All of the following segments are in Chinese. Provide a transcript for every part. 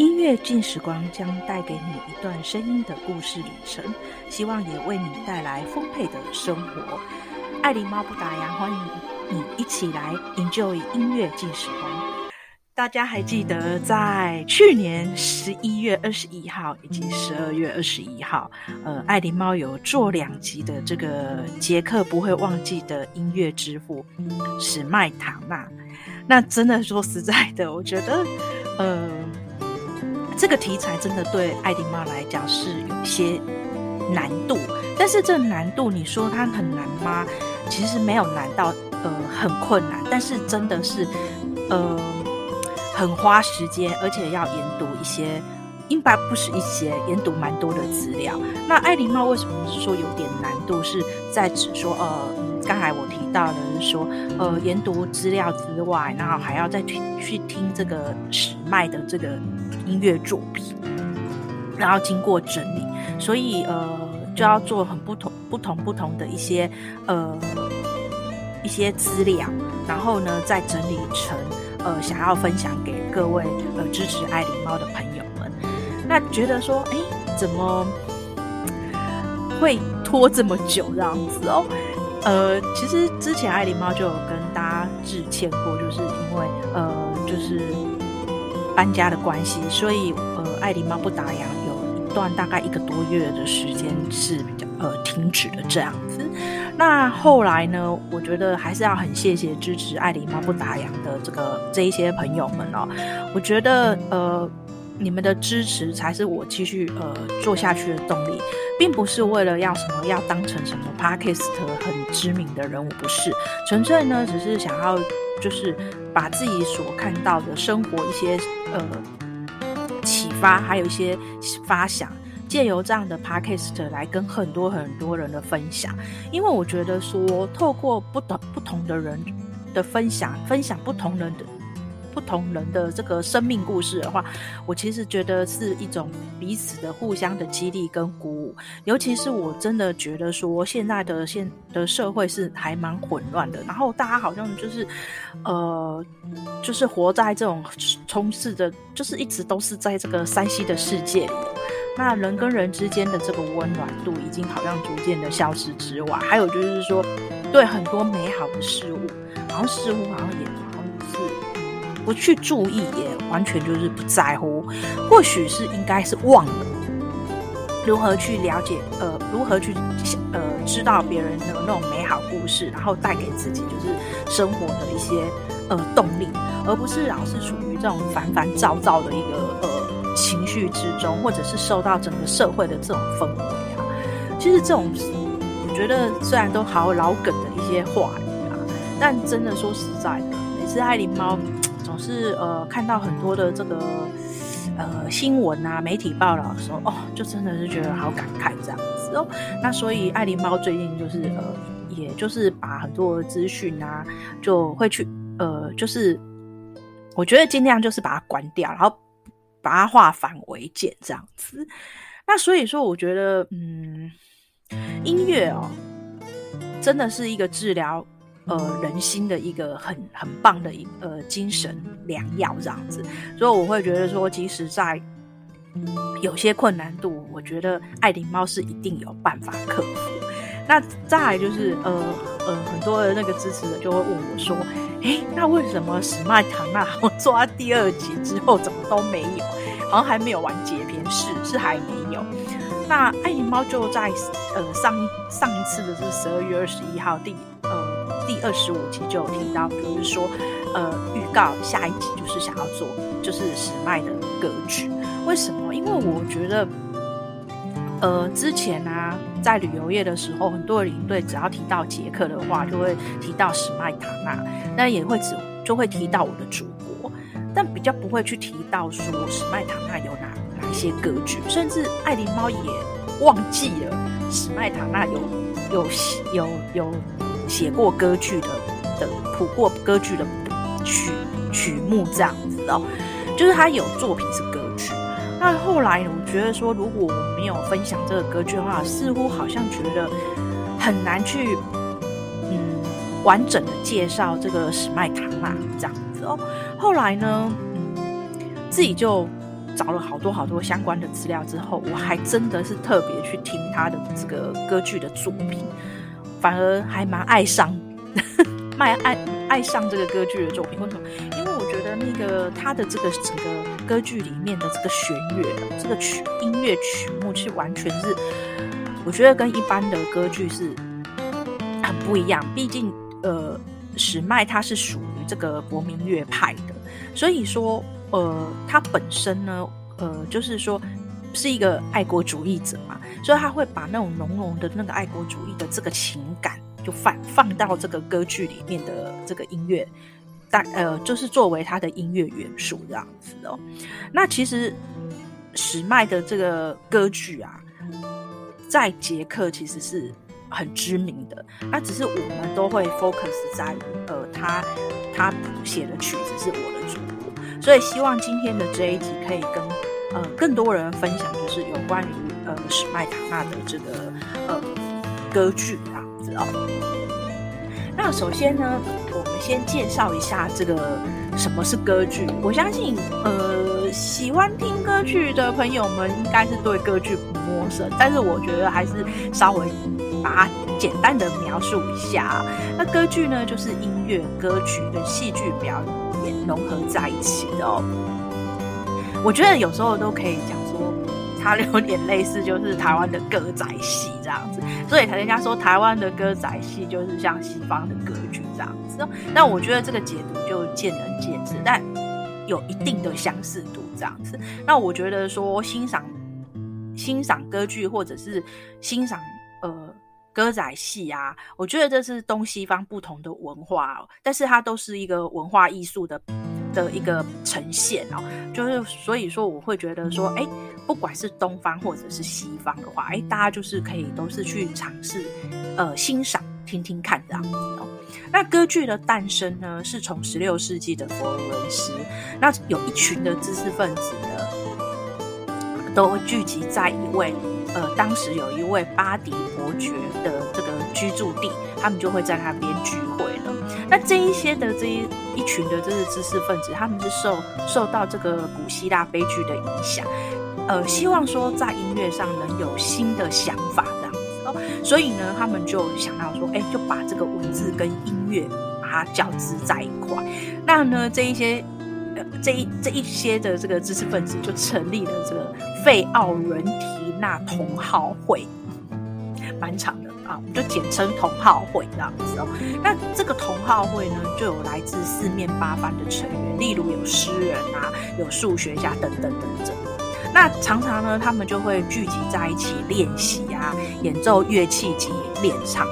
音乐进时光将带给你一段声音的故事旅程，希望也为你带来丰沛的生活。爱琳猫不打烊，欢迎你一起来 enjoy 音乐进时光。大家还记得在去年十一月二十一号以及十二月二十一号，呃，爱琳猫有做两集的这个杰克不会忘记的音乐之父史麦塔纳。那真的说实在的，我觉得，呃，这个题材真的对艾琳猫来讲是有些难度。但是这难度，你说它很难吗？其实没有难到呃很困难，但是真的是呃。很花时间，而且要研读一些，应该不是一些，研读蛮多的资料。那艾琳猫为什么是说有点难度？是在指说，呃，刚才我提到的是说，呃，研读资料之外，然后还要再听去听这个史迈的这个音乐作品，然后经过整理，所以呃，就要做很不同、不同、不同的一些呃一些资料，然后呢，再整理成。呃，想要分享给各位呃支持爱狸猫的朋友们，那觉得说，哎，怎么会拖这么久这样子哦？呃，其实之前爱狸猫就有跟大家致歉过，就是因为呃，就是搬家的关系，所以呃，爱狸猫不打烊有一段大概一个多月的时间是比较呃停止的这样子。那后来呢？我觉得还是要很谢谢支持爱狸猫不打烊的这个这一些朋友们哦。我觉得呃，你们的支持才是我继续呃做下去的动力，并不是为了要什么要当成什么 Podcast 很知名的人物，不是，纯粹呢只是想要就是把自己所看到的生活一些呃启发，还有一些发想。借由这样的 podcast 来跟很多很多人的分享，因为我觉得说，透过不同不同的人的分享，分享不同人的不同人的这个生命故事的话，我其实觉得是一种彼此的互相的激励跟鼓舞。尤其是我真的觉得说，现在的现的社会是还蛮混乱的，然后大家好像就是呃，就是活在这种充斥着，就是一直都是在这个山西的世界里。那人跟人之间的这个温暖度已经好像逐渐的消失之外，还有就是说，对很多美好的事物，好像似乎好像也不去注意，也完全就是不在乎。或许是应该是忘了如何去了解，呃，如何去呃知道别人的那种美好故事，然后带给自己就是生活的一些呃动力，而不是老是处于这种烦烦躁躁的一个呃。情绪之中，或者是受到整个社会的这种氛围啊，其实这种我觉得虽然都好老梗的一些话语啊，但真的说实在的，每次爱琳猫是呃看到很多的这个呃新闻啊、媒体报道的时候，哦，就真的是觉得好感慨这样子哦。那所以爱琳猫最近就是呃，也就是把很多资讯啊，就会去呃，就是我觉得尽量就是把它关掉，然后。把它化繁为简，这样子。那所以说，我觉得，嗯，音乐哦，真的是一个治疗呃人心的一个很很棒的一呃精神良药，这样子。所以我会觉得说，即使在有些困难度，我觉得爱灵猫是一定有办法克服。那再来就是，呃呃，很多的那个支持者就会问我说。哎，那为什么史麦唐纳 我做到第二集之后怎么都没有？好像还没有完结篇，是是还没有。那爱灵猫就在呃上上一次的是十二月二十一号第第二十五集就有提到，就是说呃预告下一集就是想要做就是史麦的歌剧。为什么？因为我觉得呃之前啊。在旅游业的时候，很多领队只要提到捷克的话，就会提到史麦塔纳，那也会只就会提到我的祖国，但比较不会去提到说史麦塔纳有哪哪一些歌剧，甚至爱琳猫也忘记了史麦塔纳有有有有写过歌剧的的谱过歌剧的曲曲目这样子哦，就是他有作品是歌剧。那后来我觉得说，如果我没有分享这个歌剧的话，似乎好像觉得很难去嗯完整的介绍这个史麦塔纳这样子哦。后来呢，嗯，自己就找了好多好多相关的资料之后，我还真的是特别去听他的这个歌剧的作品，反而还蛮爱上，蛮爱爱上这个歌剧的作品。为什么？因为我觉得那个他的这个整个歌剧里面的这个弦乐，这个曲音乐曲目是完全是，我觉得跟一般的歌剧是很不一样。毕竟，呃，史麦他是属于这个国民乐派的，所以说。呃，他本身呢，呃，就是说是一个爱国主义者嘛，所以他会把那种浓浓的那个爱国主义的这个情感，就放放到这个歌剧里面的这个音乐，但呃，就是作为他的音乐元素这样子哦。那其实史麦的这个歌剧啊，在捷克其实是很知名的，那只是我们都会 focus 在呃，他他谱写的曲子是我的主。所以希望今天的这一集可以跟呃更多人分享，就是有关于呃史麦塔纳的这个呃歌剧这样子哦。那首先呢，我们先介绍一下这个什么是歌剧。我相信呃喜欢听歌剧的朋友们应该是对歌剧不陌生，但是我觉得还是稍微把它简单的描述一下。那歌剧呢，就是音乐、歌曲跟戏剧表演。融合在一起的哦，我觉得有时候都可以讲说，它有点类似就是台湾的歌仔戏这样子，所以人家说台湾的歌仔戏就是像西方的歌剧这样子。那我觉得这个解读就见仁见智，但有一定的相似度这样子。那我觉得说欣赏欣赏歌剧或者是欣赏呃。歌仔戏啊，我觉得这是东西方不同的文化哦，但是它都是一个文化艺术的的一个呈现哦。就是所以说，我会觉得说，哎，不管是东方或者是西方的话，哎，大家就是可以都是去尝试呃欣赏、听听看这样子哦。那歌剧的诞生呢，是从十六世纪的佛罗伦斯，那有一群的知识分子呢，都会聚集在一位。呃，当时有一位巴迪伯爵的这个居住地，他们就会在那边聚会了。那这一些的这一一群的这个知识分子，他们是受受到这个古希腊悲剧的影响，呃，希望说在音乐上能有新的想法这样子哦。所以呢，他们就想到说，哎，就把这个文字跟音乐把它交织在一块。那呢，这一些呃。这一这一些的这个知识分子就成立了这个费奥伦提纳同好会，蛮长的啊，我们就简称同好会这样子哦。那这个同好会呢，就有来自四面八方的成员，例如有诗人啊，有数学家等等等等。那常常呢，他们就会聚集在一起练习啊，演奏乐器及练唱。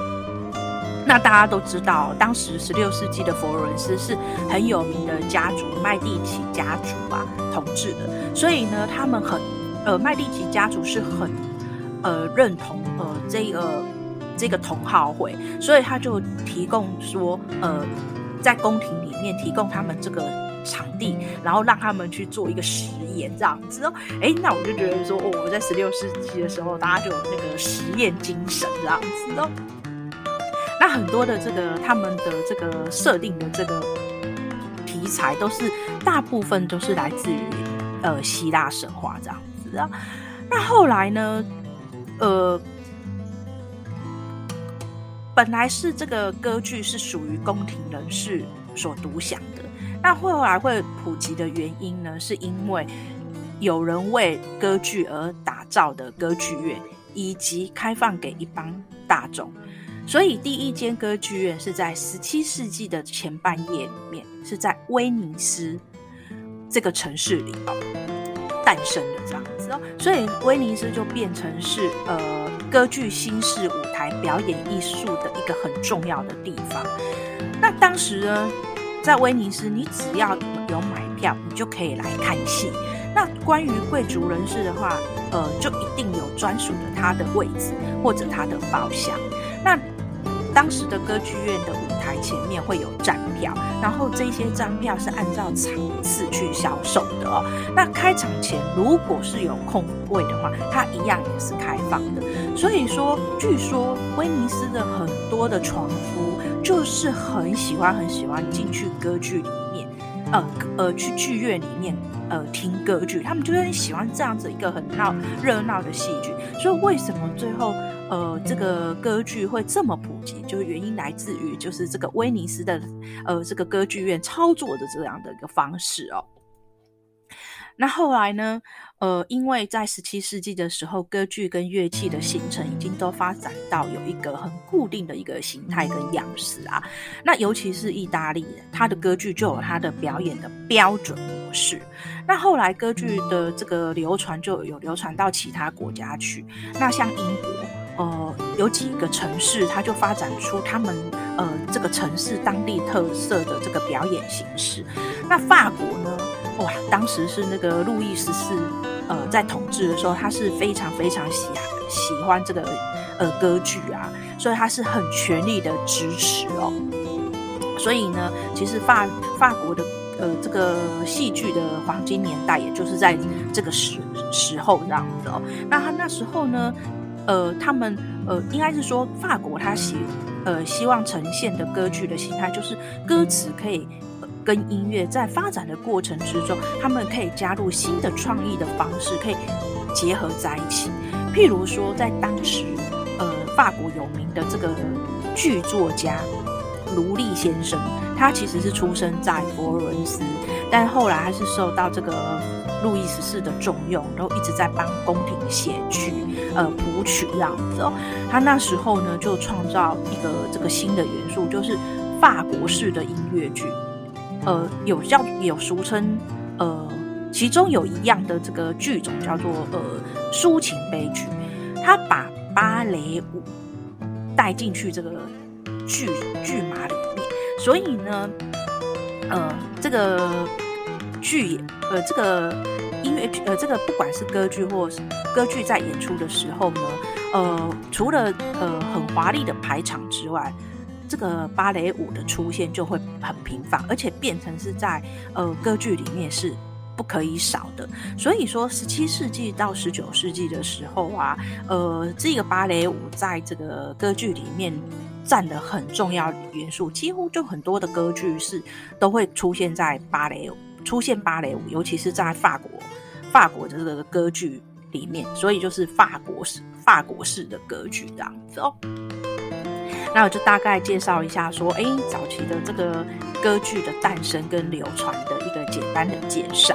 那大家都知道，当时十六世纪的佛罗伦斯是很有名的家族麦地奇家族啊统治的，所以呢，他们很呃麦地奇家族是很呃认同呃这个这个同好会，所以他就提供说呃在宫廷里面提供他们这个场地，然后让他们去做一个实验这样子哦。哎，那我就觉得说，哦，我在十六世纪的时候，大家就有那个实验精神这样子哦。那很多的这个他们的这个设定的这个题材，都是大部分都是来自于呃希腊神话这样子啊。那后来呢，呃，本来是这个歌剧是属于宫廷人士所独享的，那后来会普及的原因呢，是因为有人为歌剧而打造的歌剧院，以及开放给一般大众。所以，第一间歌剧院是在十七世纪的前半叶里面，是在威尼斯这个城市里诞生的这样子哦。所以，威尼斯就变成是呃歌剧新式舞台表演艺术的一个很重要的地方。那当时呢，在威尼斯，你只要有买票，你就可以来看戏。那关于贵族人士的话，呃，就一定有专属的他的位置或者他的包厢。那当时的歌剧院的舞台前面会有站票，然后这些站票是按照场次去销售的哦。那开场前如果是有空位的话，它一样也是开放的。所以说，据说威尼斯的很多的船夫就是很喜欢很喜欢进去歌剧里面呃呃去剧院里面呃听歌剧，他们就很喜欢这样子一个很闹热闹的戏剧。所以为什么最后呃这个歌剧会这么普及？就是原因来自于就是这个威尼斯的呃这个歌剧院操作的这样的一个方式哦。那后来呢？呃，因为在十七世纪的时候，歌剧跟乐器的形成已经都发展到有一个很固定的一个形态跟样式啊。那尤其是意大利，它的歌剧就有它的表演的标准模式。那后来歌剧的这个流传就有流传到其他国家去。那像英国，呃，有几个城市，它就发展出他们呃这个城市当地特色的这个表演形式。那法国呢？哇，当时是那个路易十四，呃，在统治的时候，他是非常非常喜喜欢这个呃歌剧啊，所以他是很全力的支持哦。所以呢，其实法法国的呃这个戏剧的黄金年代，也就是在这个时时候这样子哦。那他那时候呢，呃，他们呃应该是说法国他希呃希望呈现的歌剧的形态，就是歌词可以。跟音乐在发展的过程之中，他们可以加入新的创意的方式，可以结合在一起。譬如说，在当时，呃，法国有名的这个剧作家卢利先生，他其实是出生在佛罗伦斯，但后来还是受到这个路易十四的重用，然后一直在帮宫廷写剧，呃，谱曲这样子哦。他那时候呢，就创造一个这个新的元素，就是法国式的音乐剧。呃，有叫有俗称，呃，其中有一样的这个剧种叫做呃抒情悲剧，他把芭蕾舞带进去这个剧剧码里面，所以呢，呃，这个剧呃这个音乐呃这个不管是歌剧或是歌剧在演出的时候呢，呃，除了呃很华丽的排场之外。这个芭蕾舞的出现就会很频繁，而且变成是在呃歌剧里面是不可以少的。所以说，十七世纪到十九世纪的时候啊，呃，这个芭蕾舞在这个歌剧里面占了很重要的元素，几乎就很多的歌剧是都会出现在芭蕾舞，出现芭蕾舞，尤其是在法国法国的这个歌剧里面，所以就是法国式法国式的歌剧这样子哦。那我就大概介绍一下，说，哎，早期的这个歌剧的诞生跟流传的一个简单的介绍。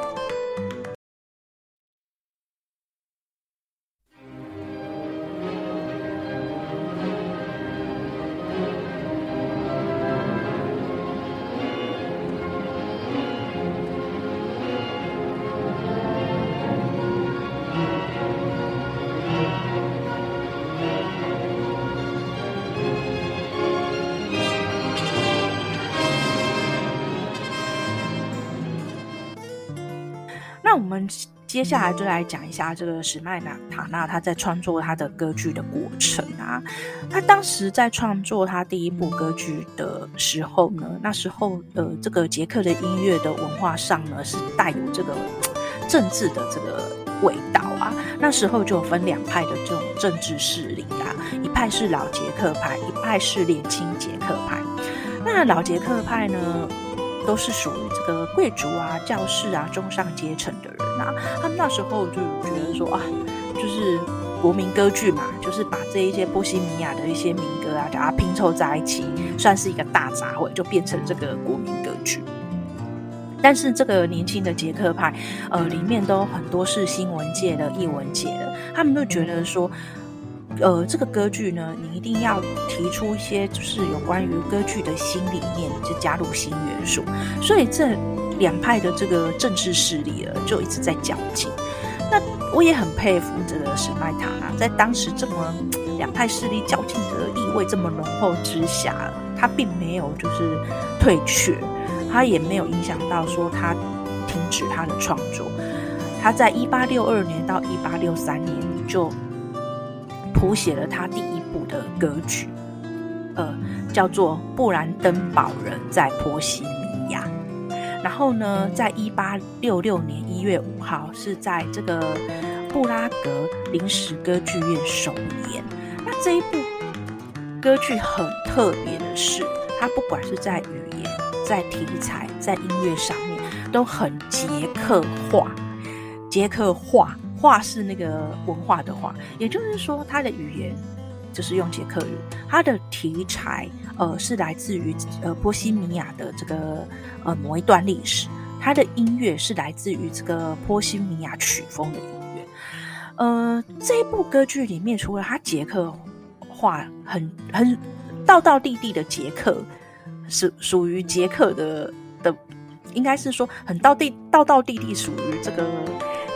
接下来就来讲一下这个史麦塔纳他在创作他的歌剧的过程啊。他当时在创作他第一部歌剧的时候呢，那时候呃，这个捷克的音乐的文化上呢是带有这个政治的这个味道啊。那时候就分两派的这种政治势力啊，一派是老捷克派，一派是年轻捷克派。那老捷克派呢，都是属于这个贵族啊、教士啊、中上阶层的人啊，他们那时候就觉得说啊，就是国民歌剧嘛，就是把这一些波西米亚的一些民歌啊，把它拼凑在一起，算是一个大杂烩，就变成这个国民歌剧。但是这个年轻的捷克派，呃，里面都很多是新闻界的、艺文界的，他们都觉得说。呃，这个歌剧呢，你一定要提出一些就是有关于歌剧的新理念，就加入新元素。所以这两派的这个政治势力啊，就一直在较劲。那我也很佩服这个史麦塔纳，在当时这么两派势力较劲的意味这么浓厚之下，他并没有就是退却，他也没有影响到说他停止他的创作。他在一八六二年到一八六三年就。谱写了他第一部的歌剧，呃，叫做《布兰登堡人在波西米亚》。然后呢，在一八六六年一月五号，是在这个布拉格临时歌剧院首演。那这一部歌剧很特别的是，它不管是在语言、在题材、在音乐上面，都很捷克化。捷克化，化是那个文化的化，也就是说，它的语言就是用捷克语。它的题材呃是来自于呃波西米亚的这个呃某一段历史。它的音乐是来自于这个波西米亚曲风的音乐。呃，这一部歌剧里面，除了它捷克话很很道道地地的捷克，是属于捷克的的，应该是说很道地道道地地属于这个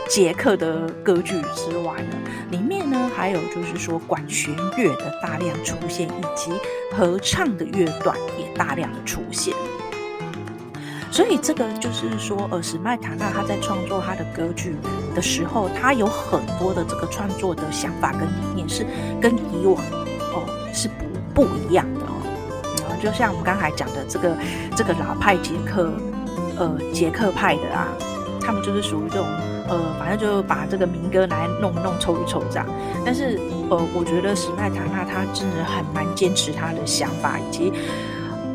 捷克的歌剧之外呢，里面呢还有就是说管弦乐的大量出现，以及合唱的乐段也大量的出现。所以这个就是说，呃，史麦塔纳他在创作他的歌剧的时候，他有很多的这个创作的想法跟理念是跟以往哦是不不一样的哦。然后就像我们刚才讲的这个这个老派捷克，呃，捷克派的啊，他们就是属于这种呃，反正就把这个民歌来弄一弄凑一凑这样。但是呃，我觉得史麦塔纳他真的很蛮坚持他的想法以及。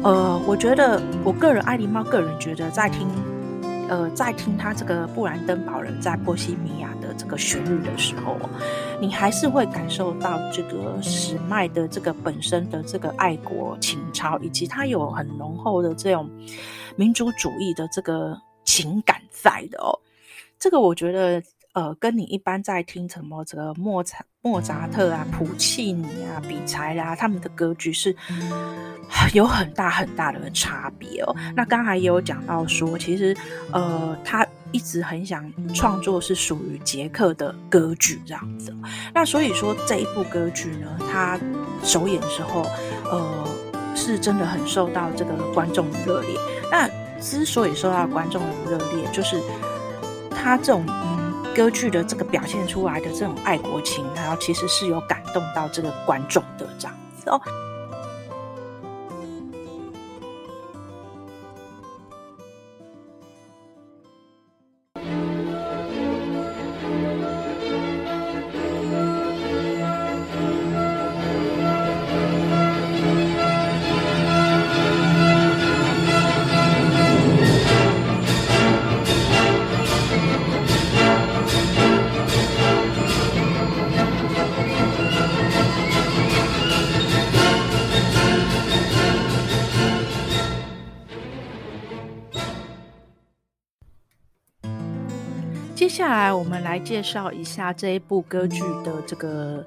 呃，我觉得我个人，艾琳猫个人觉得，在听，呃，在听他这个布兰登堡人在波西米亚的这个旋律的时候，你还是会感受到这个史麦的这个本身的这个爱国情操，以及他有很浓厚的这种民族主义的这个情感在的哦。这个我觉得。呃，跟你一般在听什么这个莫扎莫扎特啊、普契尼啊、比才啦，他们的歌剧是有很大很大的差别哦。那刚才也有讲到说，其实呃，他一直很想创作是属于捷克的歌剧这样子。那所以说这一部歌剧呢，他首演的时候，呃，是真的很受到这个观众的热烈。那之所以受到观众的热烈，就是他这种嗯。歌剧的这个表现出来的这种爱国情，然后其实是有感动到这个观众的这样子哦。接下来，我们来介绍一下这一部歌剧的这个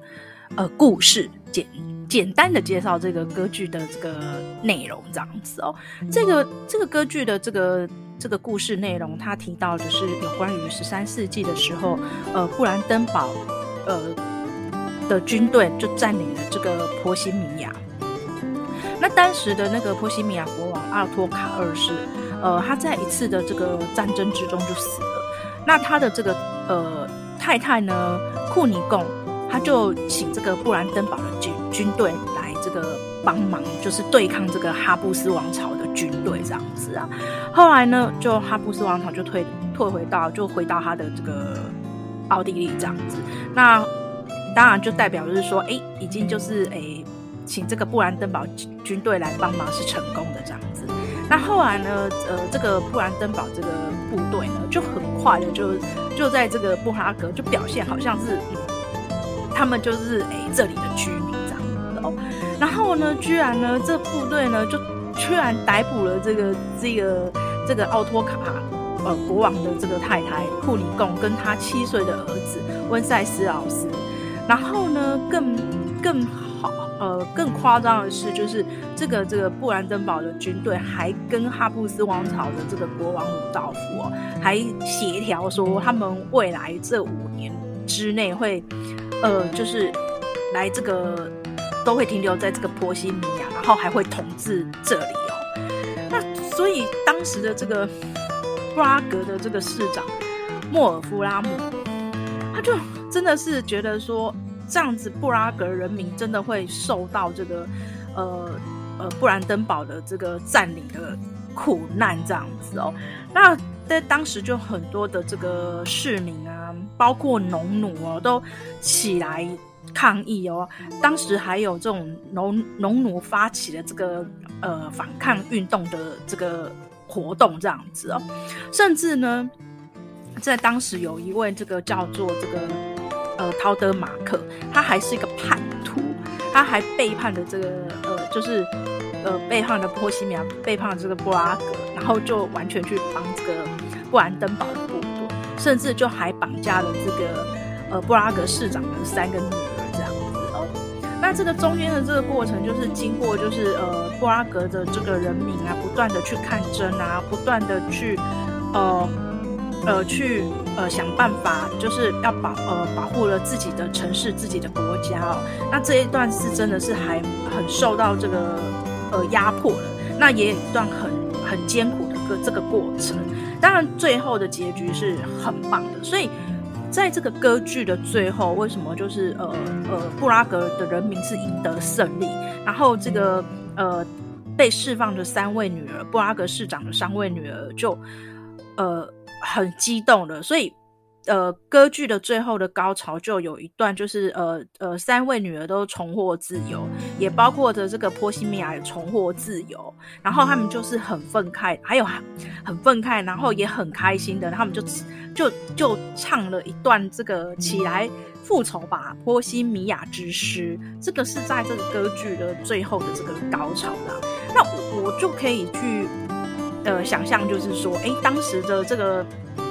呃故事，简简单的介绍这个歌剧的这个内容，这样子哦。这个这个歌剧的这个这个故事内容，它提到的是有关于十三世纪的时候，呃，布兰登堡呃的军队就占领了这个波西米亚。那当时的那个波西米亚国王阿托卡二世，呃，他在一次的这个战争之中就死了。那他的这个呃太太呢，库尼贡，他就请这个布兰登堡的军军队来这个帮忙，就是对抗这个哈布斯王朝的军队这样子啊。后来呢，就哈布斯王朝就退退回到就回到他的这个奥地利这样子。那当然就代表就是说，哎，已经就是哎，请这个布兰登堡军队来帮忙是成功的这样子。那后来呢，呃，这个布兰登堡这个部队呢，就很快的就就在这个布拉格就表现好像是，嗯、他们就是哎这里的居民这样子哦。然后呢，居然呢这部队呢就居然逮捕了这个这个这个奥托卡呃国王的这个太太库里贡跟他七岁的儿子温塞斯老师。然后呢，更更呃更夸张的是，就是这个这个布兰登堡的军队还跟哈布斯王朝的这个国王鲁道夫哦，还协调说他们未来这五年之内会呃就是来这个都会停留在这个波西米亚，然后还会统治这里哦。那所以当时的这个布拉格的这个市长莫尔夫拉姆，他就。真的是觉得说这样子，布拉格人民真的会受到这个，呃呃，布兰登堡的这个占领的苦难这样子哦。那在当时就很多的这个市民啊，包括农奴哦，都起来抗议哦。当时还有这种农农奴发起了这个呃反抗运动的这个活动这样子哦，甚至呢，在当时有一位这个叫做这个呃陶德马克，他还是一个叛徒，他还背叛了这个呃就是呃背叛了波西米亚，背叛了这个布拉格，然后就完全去帮这个布兰登堡的部队，甚至就还绑架了这个呃布拉格市长的三个女儿这样子哦。那这个中间的这个过程，就是经过，就是呃布拉格的这个人民啊，不断的去抗争啊，不断的去，呃呃去呃想办法，就是要保呃保护了自己的城市、自己的国家哦。那这一段是真的是还很受到这个呃压迫的，那也有一段很很艰苦的个这个过程。当然，最后的结局是很棒的，所以。在这个歌剧的最后，为什么就是呃呃布拉格的人民是赢得胜利，然后这个呃被释放的三位女儿，布拉格市长的三位女儿就呃很激动的，所以。呃，歌剧的最后的高潮就有一段，就是呃呃，三位女儿都重获自由，也包括着这个波西米亚也重获自由，然后他们就是很愤慨，还有很愤慨，然后也很开心的，他们就就就唱了一段这个起来复仇吧，波西米亚之诗，这个是在这个歌剧的最后的这个高潮啦。那，我就可以去呃想象，就是说，哎，当时的这个。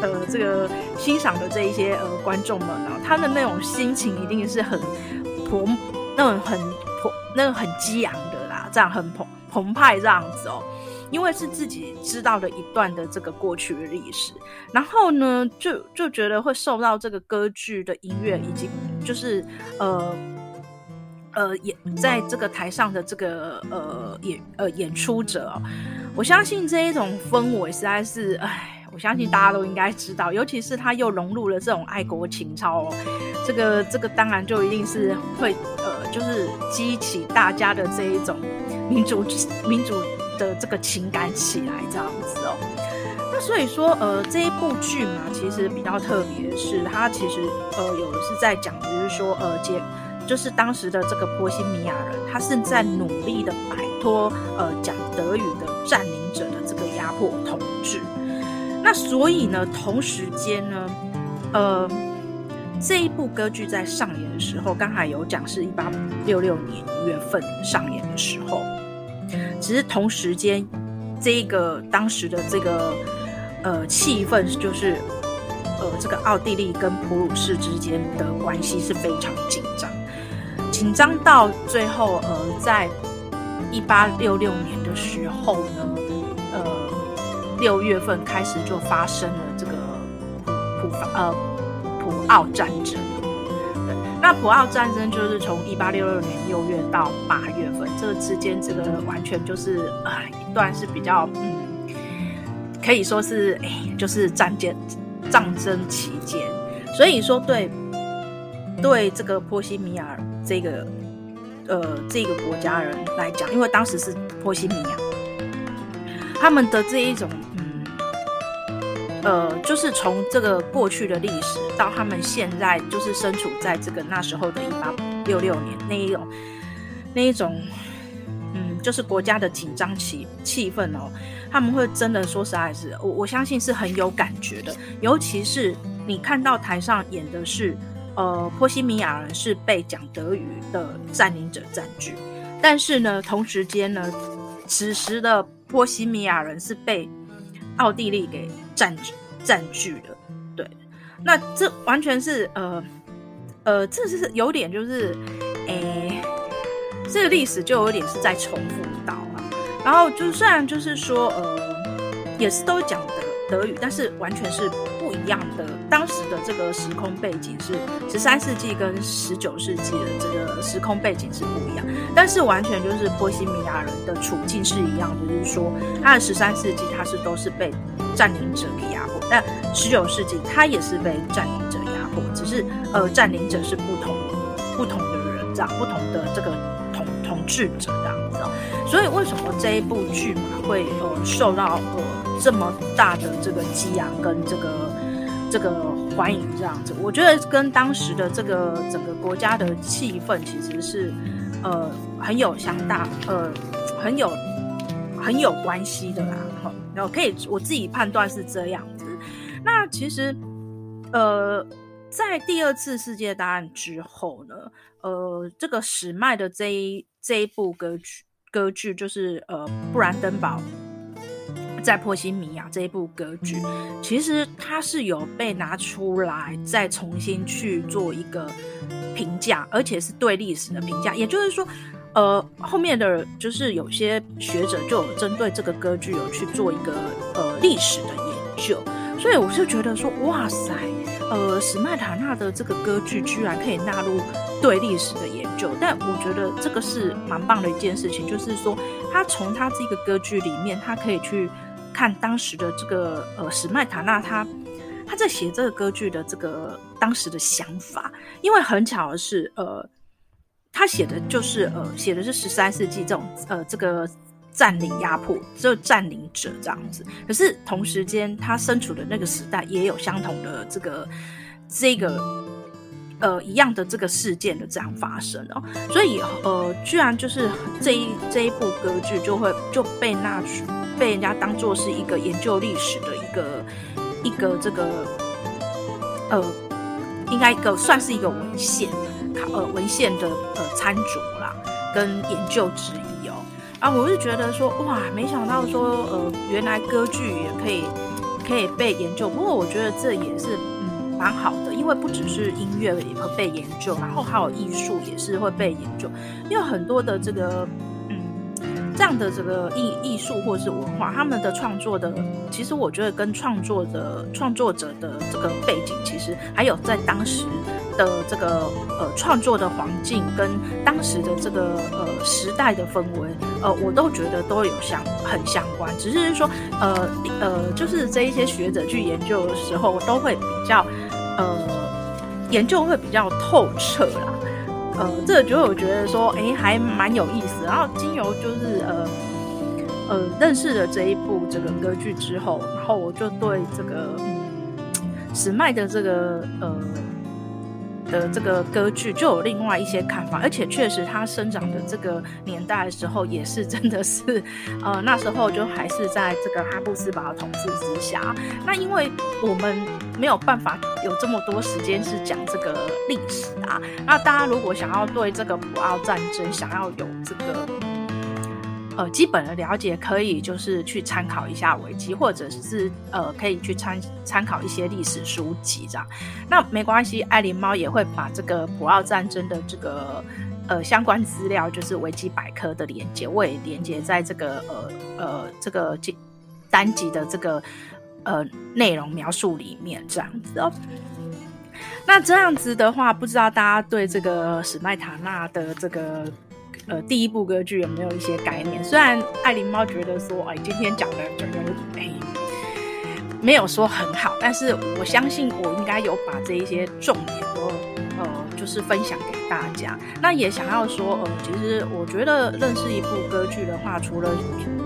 呃，这个欣赏的这一些呃观众们呢，他的那种心情一定是很澎，那种很澎，那种很激昂的啦，这样很澎澎湃这样子哦，因为是自己知道的一段的这个过去的历史，然后呢，就就觉得会受到这个歌剧的音乐以及就是呃呃演在这个台上的这个呃演呃演出者，我相信这一种氛围实在是哎。我相信大家都应该知道，尤其是他又融入了这种爱国情操哦，这个这个当然就一定是会呃，就是激起大家的这一种民主民主的这个情感起来这样子哦。那所以说呃，这一部剧嘛，其实比较特别的是，它其实呃有的是在讲，就是说呃，接就是当时的这个波西米亚人，他是在努力的摆脱呃讲德语的占领者的这个压迫统治。那所以呢，同时间呢，呃，这一部歌剧在上演的时候，刚才有讲是一八六六年一月份上演的时候，只是同时间，这个当时的这个呃气氛就是，呃，这个奥地利跟普鲁士之间的关系是非常紧张，紧张到最后，呃，在一八六六年的时候呢。呃六月份开始就发生了这个普普呃普奥战争，那普奥战争就是从一八六六年六月到八月份，这个之间这个完全就是啊、呃、一段是比较嗯，可以说是哎就是战争战争期间，所以说对对这个波西米亚这个呃这个国家人来讲，因为当时是波西米亚。他们的这一种，嗯，呃，就是从这个过去的历史到他们现在，就是身处在这个那时候的一八六六年那一种，那一种，嗯，就是国家的紧张气气氛哦，他们会真的说实在是，我我相信是很有感觉的，尤其是你看到台上演的是，呃，波西米亚人是被讲德语的占领者占据，但是呢，同时间呢，此时的。波西米亚人是被奥地利给占据占据的，对，那这完全是呃呃，这是有点就是，诶，这个历史就有点是在重复到啊，然后就虽然就是说呃，也是都讲德德语，但是完全是。一样的，当时的这个时空背景是十三世纪跟十九世纪的这个时空背景是不一样，但是完全就是波西米亚人的处境是一样，就是说，他的十三世纪他是都是被占领者给压迫，但十九世纪他也是被占领者压迫，只是呃占领者是不同不同的人这样，不同的这个统统治者这样子，所以为什么这一部剧嘛会呃受到呃。这么大的这个激昂跟这个这个欢迎这样子，我觉得跟当时的这个整个国家的气氛其实是呃很有相大呃很有很有关系的啦。然后可以我自己判断是这样子。那其实，呃，在第二次世界大战之后呢，呃，这个史麦的这一这一部歌剧歌剧就是呃布兰登堡在波西米亚这一部歌剧，其实它是有被拿出来再重新去做一个评价，而且是对历史的评价，也就是说。呃，后面的就是有些学者就有针对这个歌剧有去做一个呃历史的研究，所以我是觉得说，哇塞，呃，史麦塔纳的这个歌剧居然可以纳入对历史的研究，但我觉得这个是蛮棒的一件事情，就是说他从他这个歌剧里面，他可以去看当时的这个呃史麦塔纳他他在写这个歌剧的这个当时的想法，因为很巧的是呃。他写的就是呃，写的是十三世纪这种呃，这个占领压迫，只有占领者这样子。可是同时间，他身处的那个时代也有相同的这个这个呃一样的这个事件的这样发生哦。所以呃，居然就是这一这一部歌剧就会就被纳被人家当做是一个研究历史的一个一个这个呃，应该一个算是一个文献。呃，文献的呃餐桌啦，跟研究之一哦。啊，我是觉得说，哇，没想到说，呃，原来歌剧也可以可以被研究。不过我觉得这也是嗯蛮好的，因为不只是音乐也会被研究，然后还有艺术也是会被研究，因为很多的这个。这样的这个艺艺术或是文化，他们的创作的，其实我觉得跟创作的创作者的这个背景，其实还有在当时的这个呃创作的环境跟当时的这个呃时代的氛围，呃，我都觉得都有相很相关。只是说，呃呃，就是这一些学者去研究的时候，都会比较呃研究会比较透彻啦。呃，这个就我觉得说，哎，还蛮有意。然后经由就是呃呃认识了这一部这个歌剧之后，然后我就对这个嗯史麦的这个呃。的这个歌剧就有另外一些看法，而且确实他生长的这个年代的时候，也是真的是，呃，那时候就还是在这个哈布斯堡的统治之下。那因为我们没有办法有这么多时间是讲这个历史啊，那大家如果想要对这个普奥战争想要有这个。呃，基本的了解可以就是去参考一下维基，或者是呃，可以去参参考一些历史书籍这样。那没关系，爱琳猫也会把这个普奥战争的这个呃相关资料，就是维基百科的连接，我也连接在这个呃呃这个单集的这个呃内容描述里面这样子哦。那这样子的话，不知道大家对这个史麦塔纳的这个。呃，第一部歌剧有没有一些概念？虽然爱琳猫觉得说，哎，今天讲的整个哎没有说很好，但是我相信我应该有把这一些重点都呃，就是分享给大家。那也想要说，呃，其实我觉得认识一部歌剧的话，除了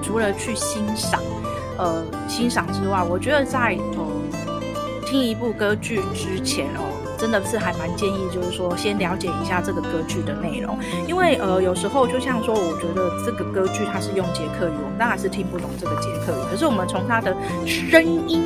除了去欣赏，呃，欣赏之外，我觉得在呃听一部歌剧之前哦。真的是还蛮建议，就是说先了解一下这个歌剧的内容，因为呃有时候就像说，我觉得这个歌剧它是用捷克语，我们当然是听不懂这个捷克语，可是我们从它的声音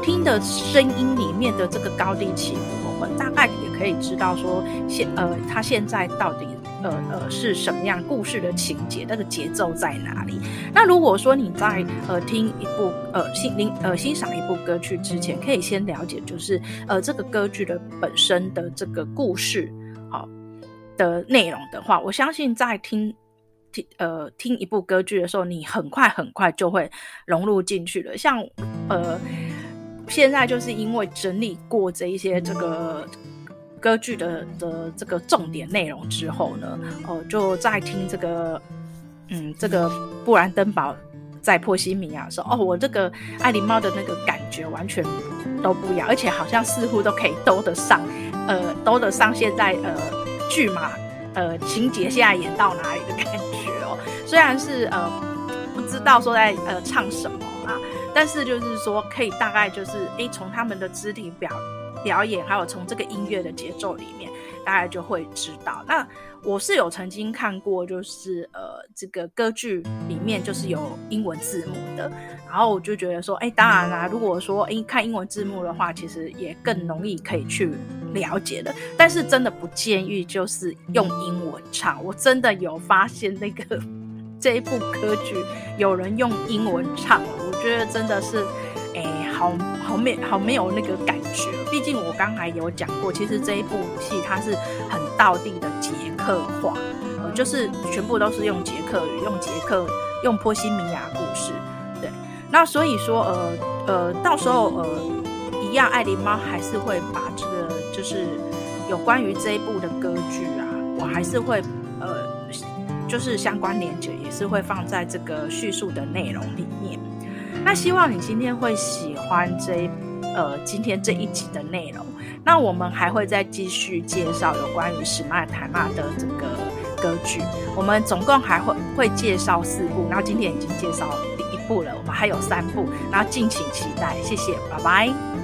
听的声音里面的这个高低起伏，我们大概也可以知道说现呃它现在到底。呃呃，是什么样故事的情节？那个节奏在哪里？那如果说你在呃听一部呃欣聆呃欣赏一部歌剧之前，可以先了解，就是呃这个歌剧的本身的这个故事好、的内容的话，我相信在听听呃听一部歌剧的时候，你很快很快就会融入进去了。像呃现在就是因为整理过这一些这个。歌剧的的这个重点内容之后呢，哦、就在听这个，嗯，这个布兰登堡在波西米亚的时候，哦，我这个爱狸猫的那个感觉完全都不一样，而且好像似乎都可以兜得上，呃，兜得上现在呃剧码呃情节现在演到哪里的感觉哦。虽然是呃不知道说在呃唱什么啊，但是就是说可以大概就是诶，从他们的肢体表表演，还有从这个音乐的节奏里面，大家就会知道。那我是有曾经看过，就是呃这个歌剧里面就是有英文字幕的，然后我就觉得说，诶，当然啦，如果说诶看英文字幕的话，其实也更容易可以去了解的。但是真的不建议就是用英文唱，我真的有发现那个。这一部歌剧有人用英文唱，我觉得真的是，哎，好好没好没有那个感觉。毕竟我刚才有讲过，其实这一部戏它是很道地的捷克话，呃，就是全部都是用捷克语，用捷克用波西米亚故事。对，那所以说，呃呃，到时候呃，一样，爱琳猫还是会把这个就是有关于这一部的歌剧啊，我还是会呃。就是相关连结也是会放在这个叙述的内容里面。那希望你今天会喜欢这呃今天这一集的内容。那我们还会再继续介绍有关于史麦坦纳的这个歌剧。我们总共还会会介绍四部，然后今天已经介绍第一部了，我们还有三部，然后敬请期待。谢谢，拜拜。